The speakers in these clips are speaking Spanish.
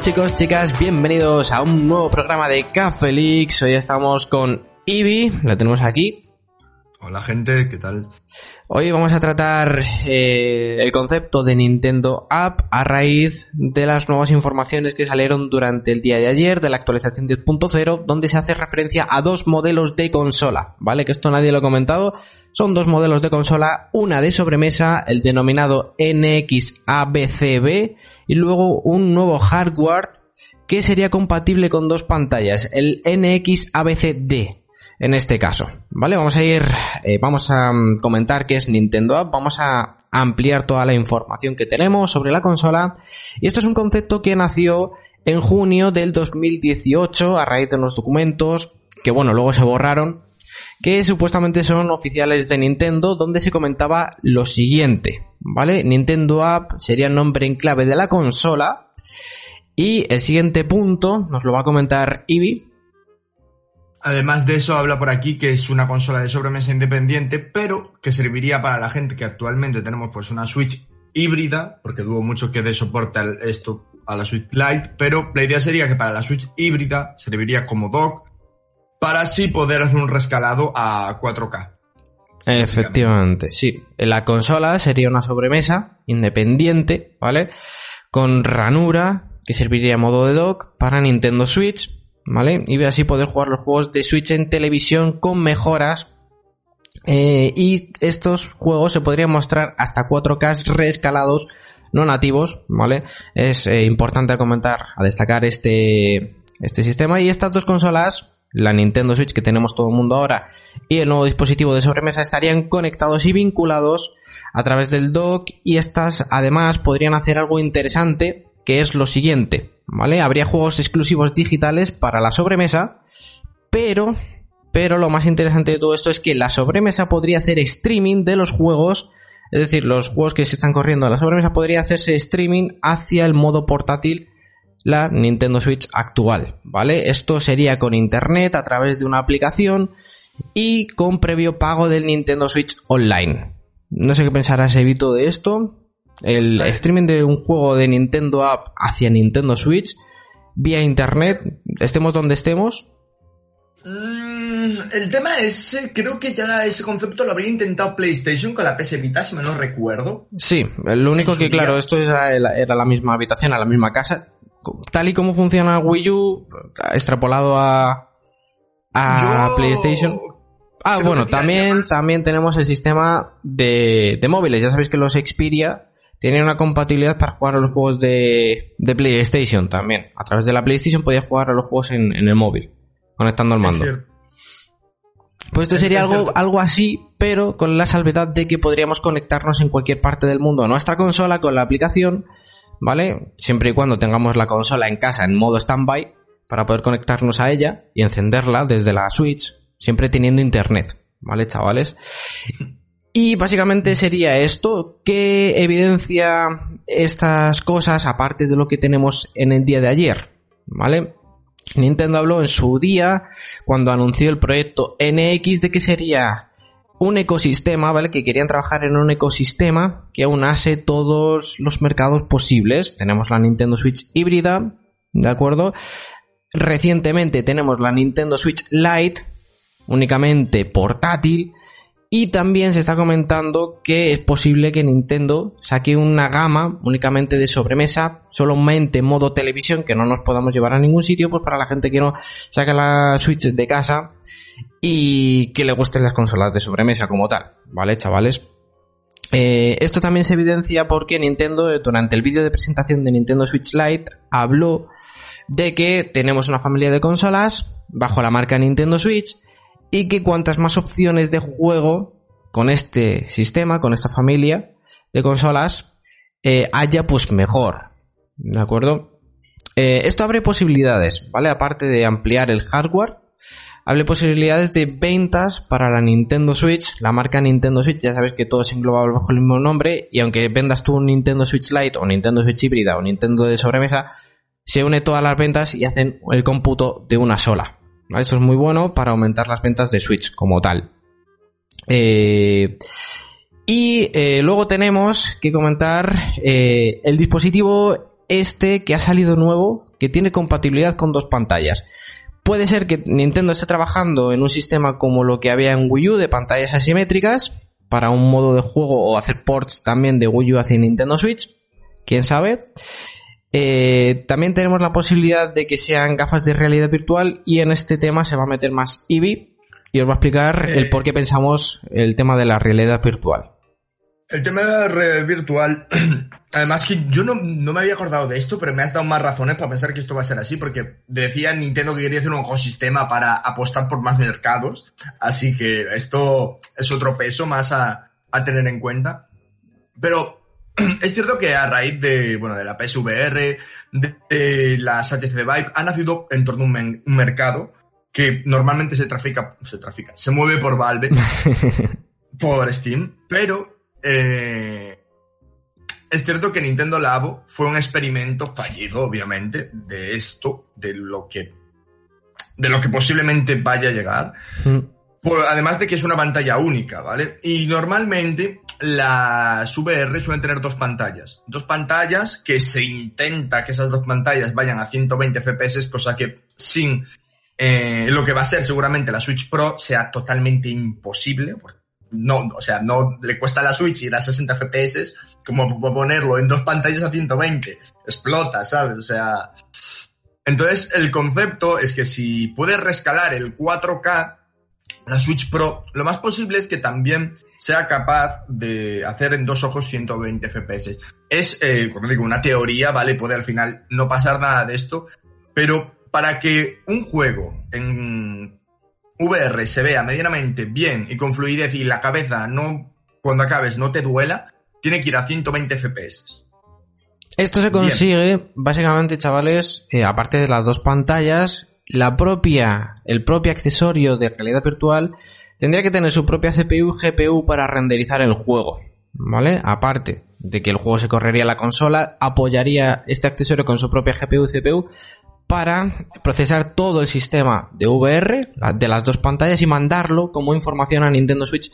Chicos, chicas, bienvenidos a un nuevo programa de Leaks. Hoy estamos con Ivy, la tenemos aquí. Hola gente, ¿qué tal? Hoy vamos a tratar eh, el concepto de Nintendo App a raíz de las nuevas informaciones que salieron durante el día de ayer de la actualización 10.0 donde se hace referencia a dos modelos de consola, ¿vale? Que esto nadie lo ha comentado. Son dos modelos de consola, una de sobremesa, el denominado NXABCB y luego un nuevo hardware que sería compatible con dos pantallas, el NXABCD en este caso, ¿vale? Vamos a ir, eh, vamos a mm, comentar qué es Nintendo App, vamos a ampliar toda la información que tenemos sobre la consola y esto es un concepto que nació en junio del 2018 a raíz de unos documentos que bueno, luego se borraron que supuestamente son oficiales de Nintendo donde se comentaba lo siguiente, ¿vale? Nintendo App sería el nombre en clave de la consola y el siguiente punto nos lo va a comentar Ivy, Además de eso, habla por aquí que es una consola de sobremesa independiente, pero que serviría para la gente que actualmente tenemos pues una Switch híbrida, porque dudo mucho que dé soporte al- esto a la Switch Lite, pero la idea sería que para la Switch híbrida serviría como dock para así poder hacer un rescalado a 4K. Efectivamente, sí. La consola sería una sobremesa independiente, ¿vale? Con ranura que serviría a modo de dock para Nintendo Switch, ¿vale? Y así poder jugar los juegos de Switch en televisión con mejoras. Eh, y estos juegos se podrían mostrar hasta 4K reescalados no nativos, ¿vale? Es eh, importante comentar, a destacar este, este sistema. Y estas dos consolas, la Nintendo Switch que tenemos todo el mundo ahora y el nuevo dispositivo de sobremesa estarían conectados y vinculados a través del dock y estas además podrían hacer algo interesante que es lo siguiente, ¿vale? Habría juegos exclusivos digitales para la sobremesa, pero pero lo más interesante de todo esto es que la sobremesa podría hacer streaming de los juegos, es decir, los juegos que se están corriendo a la sobremesa podría hacerse streaming hacia el modo portátil la Nintendo Switch actual, ¿vale? Esto sería con internet a través de una aplicación y con previo pago del Nintendo Switch Online. No sé qué pensarás, Evito, de esto. El streaming de un juego de Nintendo App hacia Nintendo Switch vía internet, estemos donde estemos. Mm, el tema ese, creo que ya ese concepto lo habría intentado PlayStation con la PS Vita, si me no recuerdo. Sí, lo único que, claro, esto era, era la misma habitación, a la misma casa. Tal y como funciona Wii U, extrapolado a, a Yo- PlayStation. Ah, creo bueno, también, también tenemos el sistema de, de móviles. Ya sabéis que los Xperia tienen una compatibilidad para jugar a los juegos de, de PlayStation también. A través de la PlayStation podías jugar a los juegos en, en el móvil, conectando al mando. Pues esto Es- sería algo, cierto. algo así, pero con la salvedad de que podríamos conectarnos en cualquier parte del mundo a nuestra consola con la aplicación, ¿vale? Siempre y cuando tengamos la consola en casa en modo standby para poder conectarnos a ella y encenderla desde la Switch, siempre teniendo internet, ¿vale, chavales? Y básicamente sería esto que evidencia estas cosas aparte de lo que tenemos en el día de ayer, ¿vale? Nintendo habló en su día, cuando anunció el proyecto NX, de que sería un ecosistema, ¿vale? Que querían trabajar en un ecosistema que aunase todos los mercados posibles. Tenemos la Nintendo Switch híbrida, ¿de acuerdo? Recientemente tenemos la Nintendo Switch Lite, únicamente portátil. Y también se está comentando que es posible que Nintendo saque una gama únicamente de sobremesa, solamente en modo televisión, que no nos podamos llevar a ningún sitio, pues para la gente que no saca la Switch de casa y que le gusten las consolas de sobremesa como tal, ¿vale, chavales? Eh, esto también se evidencia porque Nintendo, durante el vídeo de presentación de Nintendo Switch Lite, habló de que tenemos una familia de consolas bajo la marca Nintendo Switch y que cuantas más opciones de juego con este sistema, con esta familia de consolas, eh, haya, pues mejor. ¿De acuerdo? Eh, esto abre posibilidades, ¿vale? Aparte de ampliar el hardware, abre posibilidades de ventas para la Nintendo Switch, la marca Nintendo Switch, ya sabes que todo es englobado bajo el mismo nombre, y aunque vendas tú un Nintendo Switch Lite o Nintendo Switch híbrida o Nintendo de sobremesa, se une todas las ventas y hacen el cómputo de una sola. Eso es muy bueno para aumentar las ventas de Switch como tal. Eh, y eh, luego tenemos que comentar eh, el dispositivo este que ha salido nuevo, que tiene compatibilidad con dos pantallas. Puede ser que Nintendo esté trabajando en un sistema como lo que había en Wii U de pantallas asimétricas para un modo de juego o hacer ports también de Wii U hacia Nintendo Switch. Quién sabe. Eh, también tenemos la posibilidad de que sean gafas de realidad virtual y en este tema se va a meter más Eevee y os va a explicar el por qué pensamos el tema de la realidad virtual. El tema de la realidad virtual, además que yo no, me había acordado de esto, pero me has dado más razones para pensar que esto va a ser así, porque decía Nintendo que quería hacer un ecosistema para apostar por más mercados, así que esto es otro peso más a, a tener en cuenta. Pero es cierto que a raíz de, bueno, de la PSVR, de, las HTC Vive, ha nacido en torno a un, mercado que normalmente se trafica, se trafica, se mueve por Valve, por Steam, pero eh, es cierto que Nintendo Labo fue un experimento fallido, obviamente, de esto, de lo que, de lo que posiblemente vaya a llegar. Mm. además de que es una pantalla única, ¿vale? Y normalmente las VR suelen tener dos pantallas. Dos pantallas que se intenta que esas dos pantallas vayan a 120 FPS, cosa que sin eh, lo que va a ser seguramente la Switch Pro sea totalmente imposible. No, o sea, no le cuesta la Switch ir a 60 FPS como ponerlo en dos pantallas a 120. Explota, ¿sabes? O sea... Entonces, el concepto es que si puedes rescalar el 4K, la Switch Pro, lo más posible es que también sea capaz de hacer en dos ojos 120 FPS. Es, eh, como digo, una teoría, ¿vale? Puede al final no pasar nada de esto, pero para que un juego en VR se vea medianamente bien y con fluidez y la cabeza no, cuando acabes, no te duela, tiene que ir a 120 FPS. Esto se consigue, básicamente, chavales, eh, aparte de las dos pantallas, la propia, el propio accesorio de realidad virtual tendría que tener su propia CPU GPU para renderizar el juego, ¿vale? Aparte de que el juego se correría a la consola, apoyaría este accesorio con su propia GPU CPU para procesar todo el sistema de VR de las dos pantallas y mandarlo como información a Nintendo Switch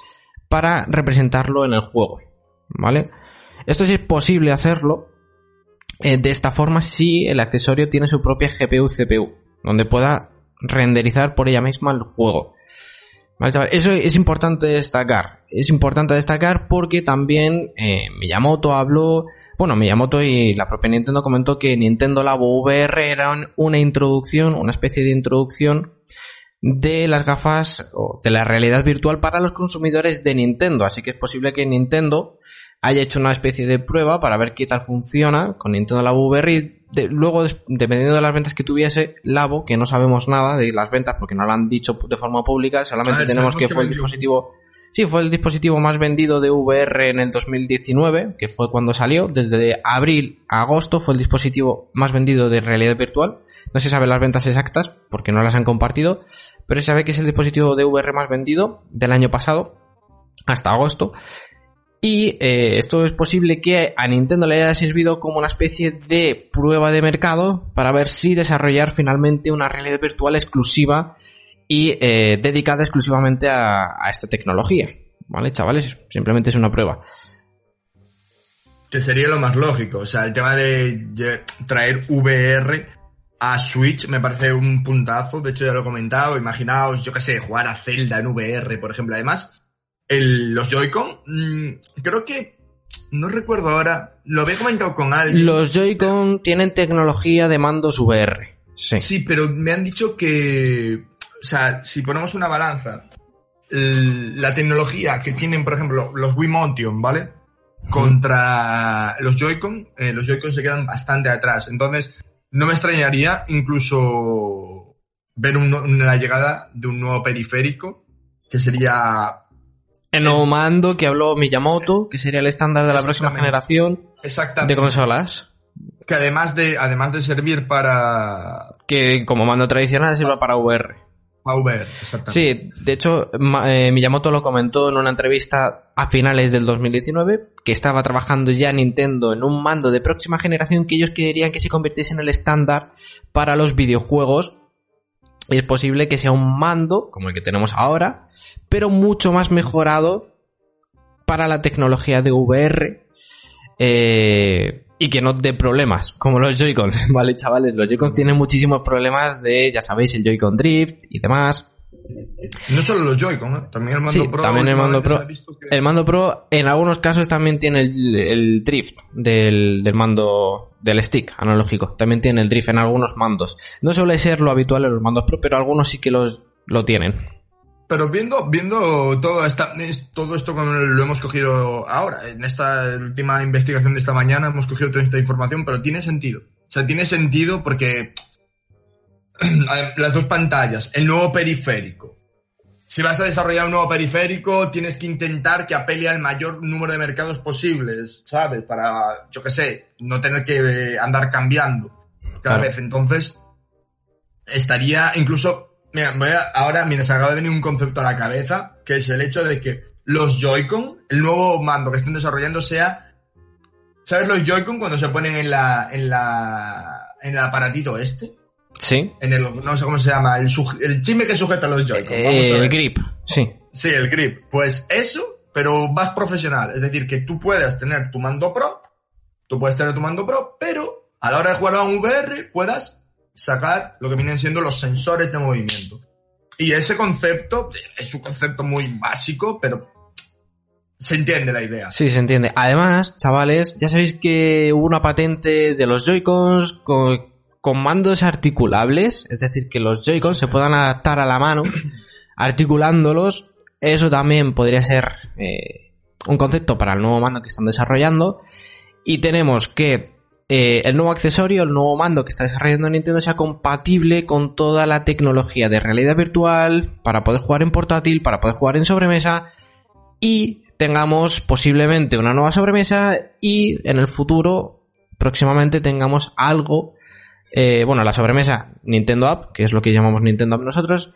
para representarlo en el juego, ¿vale? Esto sí es posible hacerlo eh, de esta forma si el accesorio tiene su propia GPU CPU, donde pueda renderizar por ella misma el juego. Eso es importante destacar. Es importante destacar porque también eh, Miyamoto habló. Bueno, Miyamoto y la propia Nintendo comentó que Nintendo Labo VR era una introducción, una especie de introducción de las gafas o de la realidad virtual para los consumidores de Nintendo. Así que es posible que Nintendo haya hecho una especie de prueba para ver qué tal funciona con Nintendo Labo VR luego, dependiendo de las ventas que tuviese, Labo, que no sabemos nada de las ventas porque no lo han dicho de forma pública, solamente tenemos que, fue el dispositivo. Sí, fue el dispositivo más vendido de VR en el 2019, que fue cuando salió. Desde abril a agosto fue el dispositivo más vendido de realidad virtual. No se saben las ventas exactas porque no las han compartido, pero se sabe que es el dispositivo de VR más vendido del año pasado hasta agosto. Y eh, esto es posible que a Nintendo le haya servido como una especie de prueba de mercado para ver si desarrollar finalmente una realidad virtual exclusiva y eh, dedicada exclusivamente a, esta tecnología. ¿Vale, chavales? Simplemente es una prueba. Que sería lo más lógico. O sea, el tema de traer VR a Switch me parece un puntazo. De hecho, ya lo he comentado. Imaginaos, yo qué sé, jugar a Zelda en VR, por ejemplo. Además, el- los Joy-Con, mm, creo que, no recuerdo ahora, lo había comentado con alguien. Los Joy-Con tienen tecnología de mandos VR. Sí. Sí, pero me han dicho que, o sea, si ponemos una balanza, el- la tecnología que tienen, por ejemplo, los Wiimotion, ¿vale? Contra los Joy-Con, eh, los Joy-Con se quedan bastante atrás. Entonces, no me extrañaría incluso ver un nu- la llegada de un nuevo periférico, que sería El nuevo mando que habló Miyamoto, que sería el estándar de la próxima generación exactamente, de consolas. que además de, además de servir para, Que como mando tradicional sirva para VR. para VR, exactamente. Sí, de hecho, eh, Miyamoto lo comentó en una entrevista a finales del 2019, que estaba trabajando ya Nintendo en un mando de próxima generación que ellos querían que se convirtiese en el estándar para los videojuegos. Es posible que sea un mando, como el que tenemos ahora, pero mucho más mejorado para la tecnología de VR. eh, y que no dé problemas, como los Joy-Con, ¿vale, chavales? Los Joy-Con tienen muchísimos problemas de, ya sabéis, el Joy-Con Drift y demás. No solo los Joy-Con, ¿eh? también el mando Sí, Pro. también el mando Pro. se ha visto que- El mando Pro en algunos casos también tiene el, el drift del, del mando del stick analógico. También tiene el drift en algunos mandos. No suele ser lo habitual en los mandos Pro, pero algunos sí que los, lo tienen. Pero viendo, viendo todo, esta, es- todo esto como lo hemos cogido ahora, en esta última investigación de esta mañana hemos cogido toda esta información, pero tiene sentido. O sea, tiene sentido porque las dos pantallas, el nuevo periférico. Si vas a desarrollar un nuevo periférico, tienes que intentar que apele al mayor número de mercados posibles, ¿sabes? Para, yo qué sé, no tener que eh, andar cambiando cada Claro. vez. Entonces, estaría incluso Mira, voy a- ahora, mira, se acaba de venir un concepto a la cabeza, que es el hecho de que los Joy-Con, el nuevo mando que estén desarrollando sea, ¿sabes los Joy-Con cuando se ponen en la, en la, en el aparatito este? Sí. En el, no sé cómo se llama, el, chisme que sujeta los a Eh, el grip, sí. Sí, el grip. Pues eso, pero más profesional. Es decir, que tú puedas tener tu mando pro, tú puedes tener tu mando pro, pero a la hora de jugar a un VR puedas sacar lo que vienen siendo los sensores de movimiento. Y ese concepto es un concepto muy básico, pero se entiende la idea. Sí, se entiende. Además, chavales, ya sabéis que hubo una patente de los Joy-Cons con, con mandos articulables, es decir, que los Joy-Cons se puedan adaptar a la mano, articulándolos. Eso también podría ser eh, un concepto para el nuevo mando que están desarrollando. Y tenemos que eh, el nuevo accesorio, el nuevo mando que está desarrollando Nintendo sea compatible con toda la tecnología de realidad virtual para poder jugar en portátil, para poder jugar en sobremesa y tengamos posiblemente una nueva sobremesa y en el futuro próximamente tengamos algo, eh, bueno, la sobremesa Nintendo App, que es lo que llamamos Nintendo App nosotros,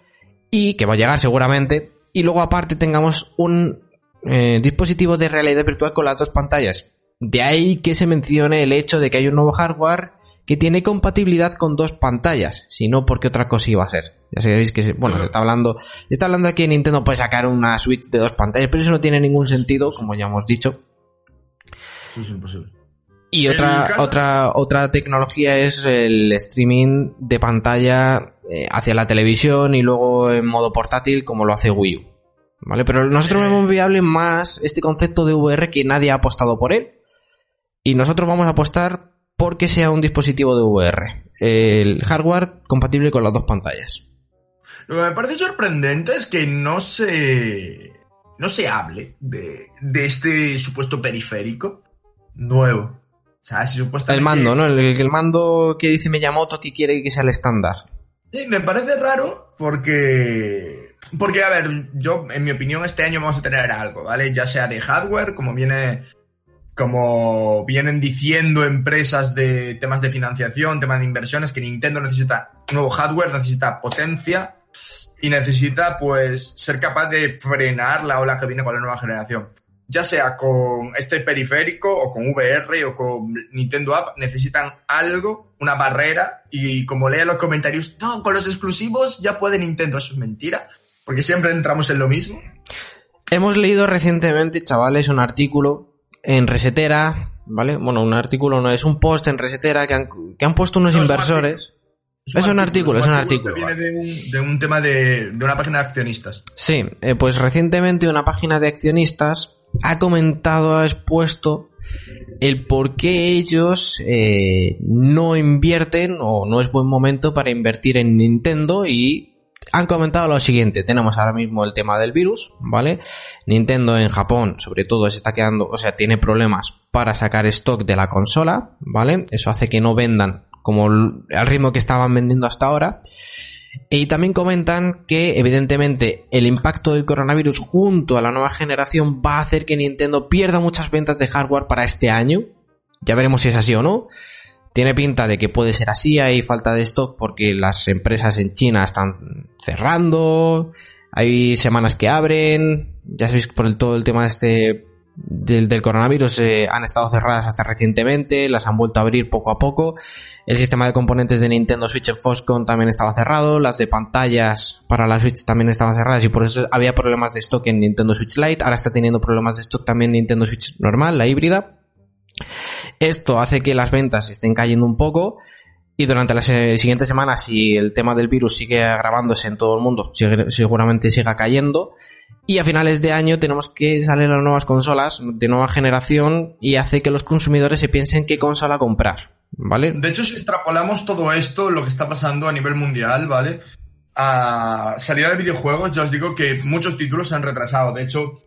y que va a llegar seguramente, y luego aparte tengamos un eh, dispositivo de realidad virtual con las dos pantallas. De ahí que se mencione el hecho de que hay un nuevo hardware que tiene compatibilidad con dos pantallas, si no, porque otra cosa iba a ser. Ya sabéis que, bueno, se está hablando, está hablando aquí Nintendo puede sacar una Switch de dos pantallas, pero eso no tiene ningún sentido, como ya hemos dicho. Eso es imposible. Y otra, otra, otra tecnología es el streaming de pantalla eh, hacia la televisión y luego en modo portátil como lo hace Wii U. ¿Vale? Pero nosotros vemos viable más este concepto de VR que nadie ha apostado por él. Y nosotros vamos a apostar porque sea un dispositivo de VR. El hardware compatible con las dos pantallas. Lo que me parece sorprendente es que no se, no se hable de, de este supuesto periférico nuevo. O sea, si supuestamente... El mando, ¿no? El, el mando que dice Miyamoto que quiere que sea el estándar. Sí, me parece raro porque... Porque, a ver, yo, en mi opinión, este año vamos a tener algo, ¿vale? Ya sea de hardware, como viene... Como vienen diciendo empresas de temas de financiación, temas de inversiones, que Nintendo necesita nuevo hardware, necesita potencia y necesita, pues, ser capaz de frenar la ola que viene con la nueva generación. Ya sea con este periférico o con VR o con Nintendo App, necesitan algo, una barrera, y como lea los comentarios, no, con los exclusivos ya puede Nintendo, eso es mentira, porque siempre entramos en lo mismo. Hemos leído recientemente, chavales, un artículo en Resetera, ¿vale? Bueno, un artículo no es un post en Resetera que han, que han puesto unos No, es un inversores. Es un artículo, es un artículo. Que viene de un, de un tema de, de, una página de accionistas. Sí, eh, pues recientemente una página de accionistas ha comentado, ha expuesto el por qué ellos eh, no invierten o no es buen momento para invertir en Nintendo y han comentado lo siguiente, tenemos ahora mismo el tema del virus, ¿vale? Nintendo en Japón, sobre todo, se está quedando, o sea, tiene problemas para sacar stock de la consola, ¿vale? Eso hace que no vendan como al ritmo que estaban vendiendo hasta ahora. Y también comentan que evidentemente el impacto del coronavirus junto a la nueva generación va a hacer que Nintendo pierda muchas ventas de hardware para este año. Ya veremos si es así o no. Tiene pinta de que puede ser así, hay falta de stock porque las empresas en China están cerrando, hay semanas que abren, ya sabéis por el, todo el tema de este del, coronavirus eh, han estado cerradas hasta recientemente, las han vuelto a abrir poco a poco. El sistema de componentes de Nintendo Switch en Foxconn también estaba cerrado, las de pantallas para la Switch también estaban cerradas y por eso había problemas de stock en Nintendo Switch Lite. Ahora está teniendo problemas de stock también Nintendo Switch normal, la híbrida. Esto hace que las ventas estén cayendo un poco y durante las siguientes semanas, si el tema del virus sigue agravándose en todo el mundo, seguramente siga cayendo. Y a finales de año tenemos que salir las nuevas consolas de nueva generación y hace que los consumidores se piensen qué consola comprar. ¿Vale? De hecho, si extrapolamos todo esto, lo que está pasando a nivel mundial, ¿vale? A salida de videojuegos, ya os digo que muchos títulos se han retrasado. De hecho,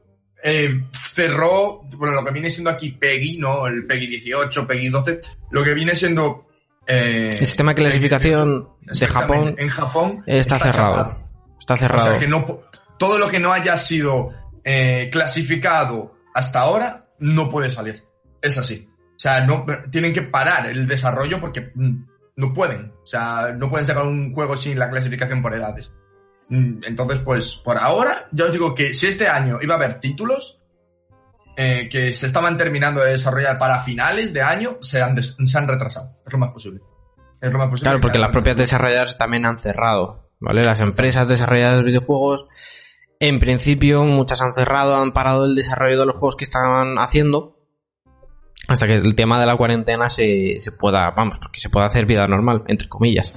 eh, cerró, bueno, lo que viene siendo aquí PEGI, ¿no? El PEGI 18, PEGI 12, lo que viene siendo... Eh, el sistema de clasificación de Japón, en Japón está, cerrado. Está cerrado. O sea que no, todo lo que no haya sido eh, clasificado hasta ahora no puede salir. Es así. O sea, no, tienen que parar el desarrollo porque mm, no pueden. O sea, no pueden sacar un juego sin la clasificación por edades. Mm, entonces, pues por ahora, ya os digo que si este año iba a haber títulos eh, que se estaban terminando de desarrollar para finales de año, se han, se han retrasado. Es lo más posible. Es lo más posible. Claro, porque las propias desarrolladoras también han cerrado. ¿Vale? Las empresas desarrolladoras de videojuegos, en principio, muchas han cerrado, han parado el desarrollo de los juegos que estaban haciendo. Hasta que el tema de la cuarentena se, se pueda, vamos, porque se pueda hacer vida normal, entre comillas.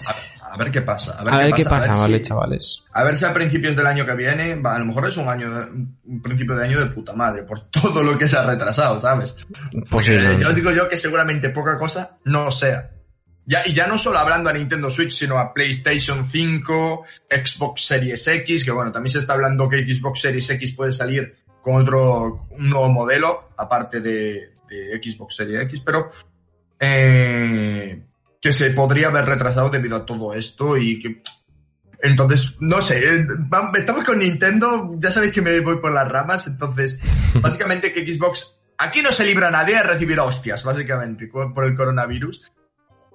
A ver qué pasa. A ver, qué, pasa, vale, chavales. A ver si a principios del año que viene, a lo mejor es un año, un principio de año de puta madre, por todo lo que se ha retrasado, ¿sabes? Pues ya os digo yo que seguramente poca cosa no sea. Ya, y ya no solo hablando a Nintendo Switch, sino a PlayStation 5, Xbox Series X, que bueno, también se está hablando que Xbox Series X puede salir con otro, un nuevo modelo, aparte de, de Xbox Series X, pero eh, que se podría haber retrasado debido a todo esto y que... Entonces, no sé, eh, estamos con Nintendo, ya sabéis que me voy por las ramas, entonces, básicamente que Xbox, aquí no se libra nadie a recibir hostias, básicamente, por el coronavirus,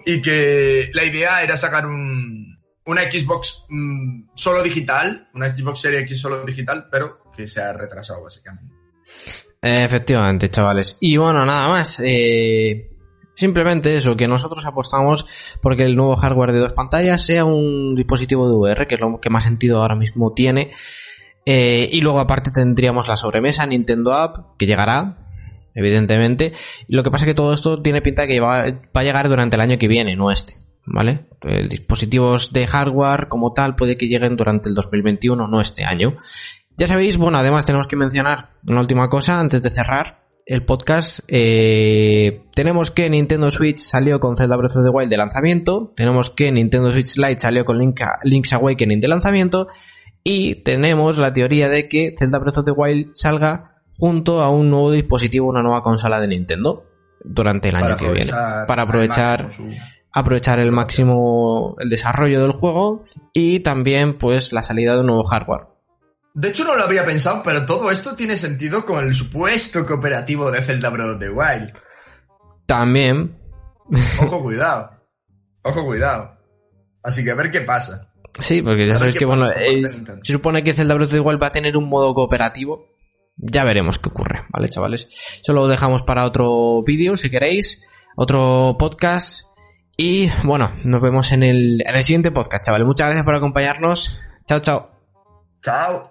y que la idea era sacar un, una Xbox mm, solo digital, una Xbox Series X solo digital, pero que se ha retrasado, básicamente. Efectivamente, chavales. Y bueno, nada más. Eh, Simplemente eso, que nosotros apostamos porque el nuevo hardware de dos pantallas sea un dispositivo de VR, que es lo que más sentido ahora mismo tiene. Eh, y luego aparte tendríamos la sobremesa Nintendo App, que llegará, evidentemente. Lo que pasa es que todo esto tiene pinta de que va, a llegar durante el año que viene, no este. ¿Vale? Eh, dispositivos de hardware como tal puede que lleguen durante el 2021, no este año. Ya sabéis, bueno, además tenemos que mencionar una última cosa antes de cerrar el podcast, eh, tenemos que Nintendo Switch salió con Zelda Breath of the Wild de lanzamiento, tenemos que Nintendo Switch Lite salió con Link's Awakening de lanzamiento, y tenemos la teoría de que Zelda Breath of the Wild salga junto a un nuevo dispositivo, una nueva consola de Nintendo durante el año que viene. Para aprovechar aprovechar el máximo el desarrollo del juego y también pues la salida de un nuevo hardware. De hecho, no lo había pensado, pero todo esto tiene sentido con el supuesto cooperativo de Zelda Breath of the Wild. También. Ojo, cuidado. Ojo, cuidado. Así que a ver qué pasa. Sí, porque ya sabéis que, bueno, se supone que Zelda Breath of the Wild va a tener un modo cooperativo. Ya veremos qué ocurre, ¿vale, chavales? Eso lo dejamos para otro vídeo, si queréis. Otro podcast. Y bueno, nos vemos en el, en el siguiente podcast, chavales. Muchas gracias por acompañarnos. Chao, chao. Chao.